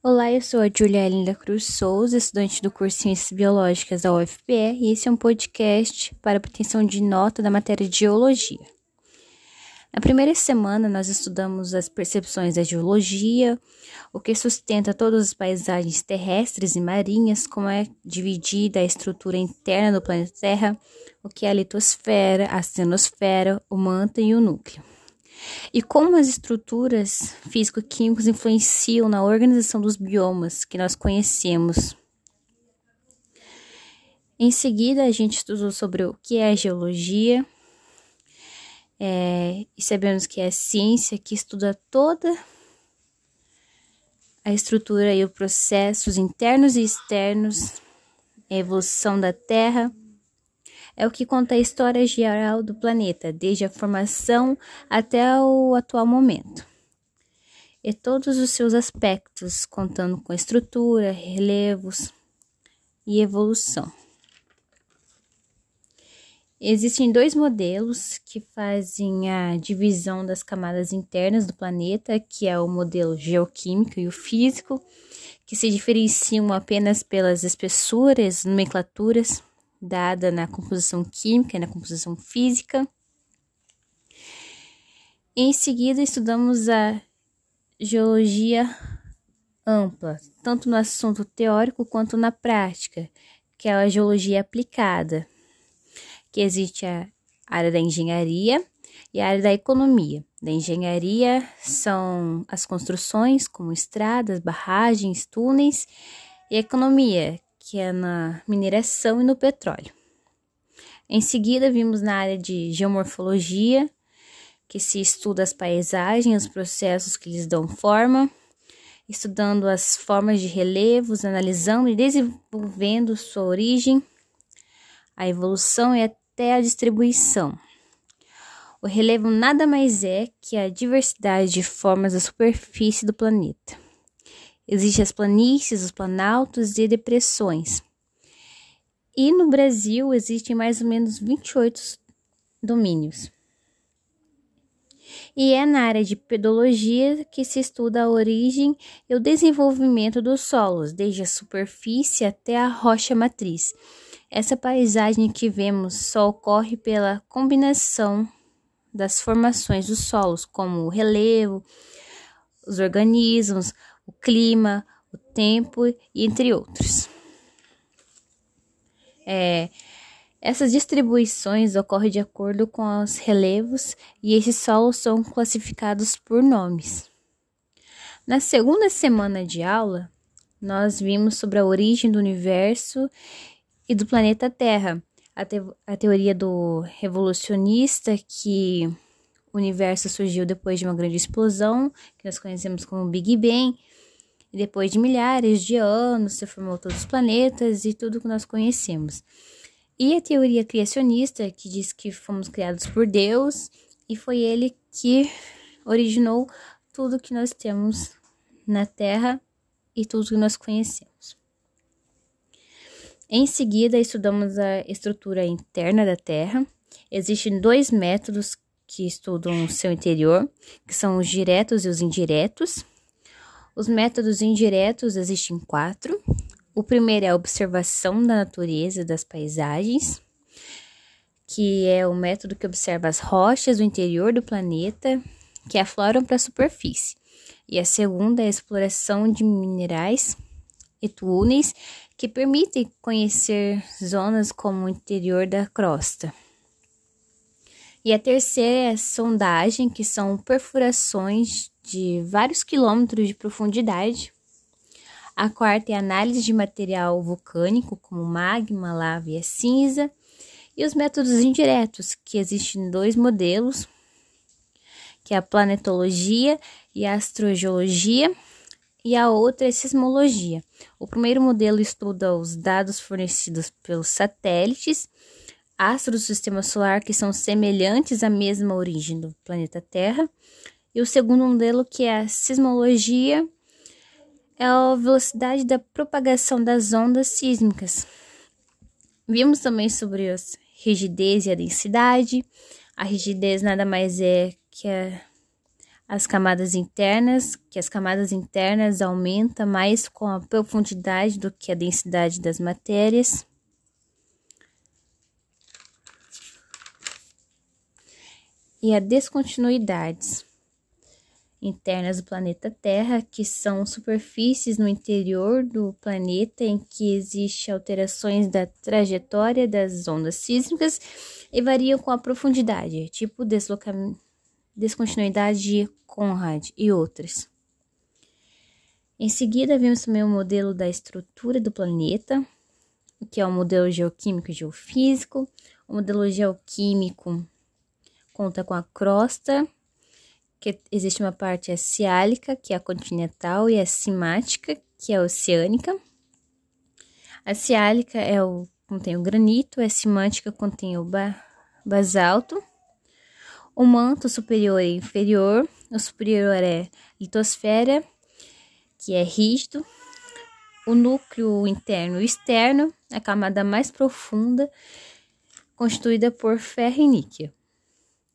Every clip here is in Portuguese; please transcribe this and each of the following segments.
Olá, eu sou a Julia Linda Cruz Souza, estudante do curso Ciências Biológicas da UFPE, e esse é um podcast para obtenção de nota da matéria de Geologia. Na primeira semana, nós estudamos as percepções da geologia, o que sustenta todas as paisagens terrestres e marinhas, como é dividida a estrutura interna do planeta Terra, o que é a litosfera, a astenosfera, o manto e o núcleo e como as estruturas físico-químicas influenciam na organização dos biomas que nós conhecemos. Em seguida, a gente estudou sobre o que é a geologia, é, e sabemos que é a ciência que estuda toda a estrutura e os processos internos e externos, a evolução da Terra é o que conta a história geral do planeta, desde a formação até o atual momento. E todos os seus aspectos, contando com estrutura, relevos e evolução. Existem dois modelos que fazem a divisão das camadas internas do planeta, que é o modelo geoquímico e o físico, que se diferenciam apenas pelas espessuras, nomenclaturas dada na composição química e na composição física. Em seguida, estudamos a geologia ampla, tanto no assunto teórico quanto na prática, que é a geologia aplicada, que existe a área da engenharia e a área da economia. Da engenharia são as construções, como estradas, barragens, túneis, e a economia, que é na mineração e no petróleo. Em seguida, vimos na área de geomorfologia, que se estuda as paisagens, os processos que lhes dão forma, estudando as formas de relevos, analisando e desenvolvendo sua origem, a evolução e até a distribuição. O relevo nada mais é que a diversidade de formas da superfície do planeta. Existem as planícies, os planaltos e depressões. E no Brasil existem mais ou menos 28 domínios. E é na área de pedologia que se estuda a origem e o desenvolvimento dos solos, desde a superfície até a rocha matriz. Essa paisagem que vemos só ocorre pela combinação das formações dos solos, como o relevo, os organismos, o clima, o tempo e entre outros. É, essas distribuições ocorrem de acordo com os relevos e esses solos são classificados por nomes. Na segunda semana de aula, nós vimos sobre a origem do universo e do planeta Terra, a, te a teoria do revolucionista que o universo surgiu depois de uma grande explosão, que nós conhecemos como Big Bang, e depois de milhares de anos se formou todos os planetas e tudo que nós conhecemos. E a teoria criacionista, que diz que fomos criados por Deus e foi ele que originou tudo que nós temos na Terra e tudo que nós conhecemos. Em seguida, estudamos a estrutura interna da Terra. Existem dois métodos que estudam o seu interior, que são os diretos e os indiretos. Os métodos indiretos existem quatro. O primeiro é a observação da natureza das paisagens, que é o método que observa as rochas do interior do planeta que afloram para a superfície. E a segunda é a exploração de minerais e túneis que permitem conhecer zonas como o interior da crosta. E a terceira é a sondagem, que são perfurações de vários quilômetros de profundidade. A quarta é análise de material vulcânico, como magma, lava e cinza. E os métodos indiretos, que existem dois modelos, que é a planetologia e a astrogeologia, e a outra é a sismologia. O primeiro modelo estuda os dados fornecidos pelos satélites astros do sistema solar que são semelhantes à mesma origem do planeta Terra, e o segundo modelo, que é a sismologia, é a velocidade da propagação das ondas sísmicas. Vimos também sobre a rigidez e a densidade. A rigidez nada mais é que a, as camadas internas, que as camadas internas aumentam mais com a profundidade do que a densidade das matérias. E a descontinuidades internas do planeta Terra, que são superfícies no interior do planeta em que existem alterações da trajetória das ondas sísmicas e variam com a profundidade, tipo deslocamento, descontinuidade de Conrad e outras. Em seguida, vimos também o modelo da estrutura do planeta, que é o modelo geoquímico e geofísico. O modelo geoquímico conta com a crosta, que existe uma parte ciálica, que é a continental, e a cimática, que é a oceânica. A ciálica é o, contém o granito, a cimática contém o ba, basalto. O manto superior e inferior, o superior é litosfera, que é rígido. O núcleo interno e externo, a camada mais profunda, constituída por ferro e níquel.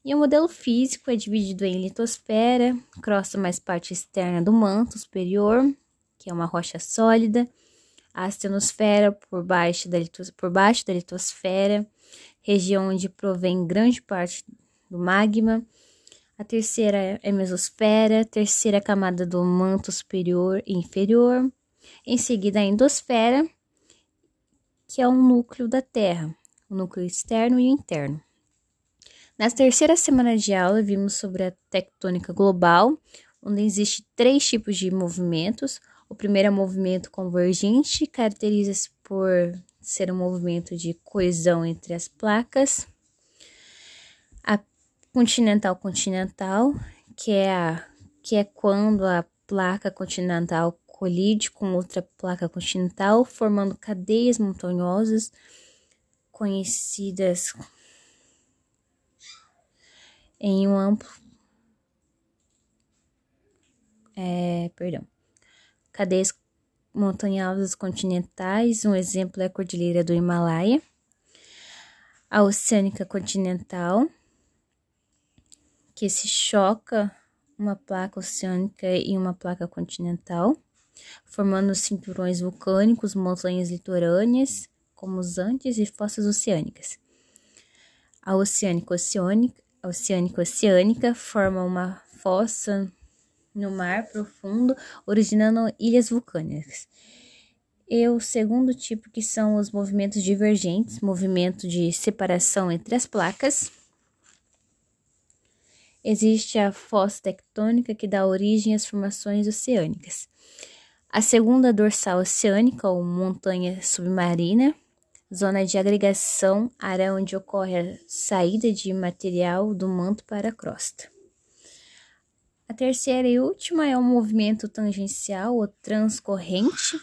E o modelo físico é dividido em litosfera, crosta mais parte externa do manto superior, que é uma rocha sólida, a astenosfera por baixo da, por baixo da litosfera, região onde provém grande parte do magma. A terceira é a mesosfera, terceira camada do manto superior e inferior. Em seguida, a endosfera, que é o núcleo da Terra, o núcleo externo e interno. Na terceira semana de aula, vimos sobre a tectônica global, onde existe três tipos de movimentos. O primeiro é o movimento convergente, caracteriza-se por ser um movimento de coesão entre as placas. A continental continental, que é que é quando a placa continental colide com outra placa continental, formando cadeias montanhosas conhecidas em um amplo. É, perdão. Cadeias montanhosas continentais, um exemplo é a Cordilheira do Himalaia. A oceânica continental, que se choca uma placa oceânica e uma placa continental, formando cinturões vulcânicos, montanhas litorâneas, como os Andes e fossas oceânicas. A oceânica oceânica oceânico-oceânica forma uma fossa no mar profundo, originando ilhas vulcânicas. E o segundo tipo, que são os movimentos divergentes, movimento de separação entre as placas. Existe a fossa tectônica, que dá origem às formações oceânicas. A segunda dorsal oceânica, ou montanha submarina, Zona de agregação, área onde ocorre a saída de material do manto para a crosta. A terceira e última é o movimento tangencial ou transcorrente,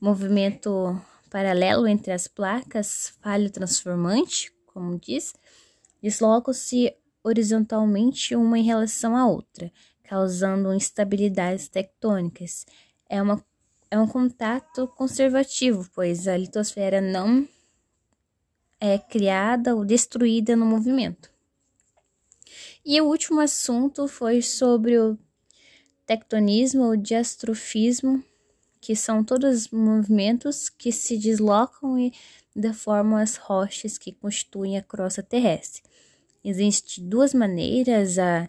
movimento paralelo entre as placas, falho transformante, como diz, deslocam-se horizontalmente uma em relação à outra, causando instabilidades tectônicas. É uma é um contato conservativo, pois a litosfera não é criada ou destruída no movimento. E o último assunto foi sobre o tectonismo ou diastrofismo, que são todos os movimentos que se deslocam e deformam as rochas que constituem a crosta terrestre. Existem duas maneiras, a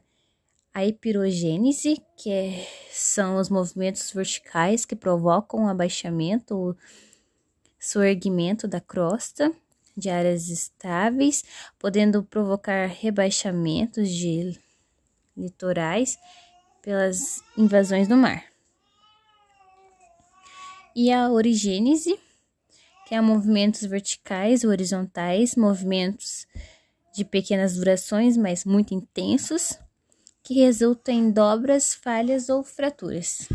a epirogênese, que é, são os movimentos verticais que provocam o abaixamento ou soerguimento da crosta de áreas estáveis, podendo provocar rebaixamentos de litorais pelas invasões do mar. E a origênese, que é movimentos verticais horizontais, movimentos de pequenas durações, mas muito intensos, que resulta em dobras, falhas ou fraturas.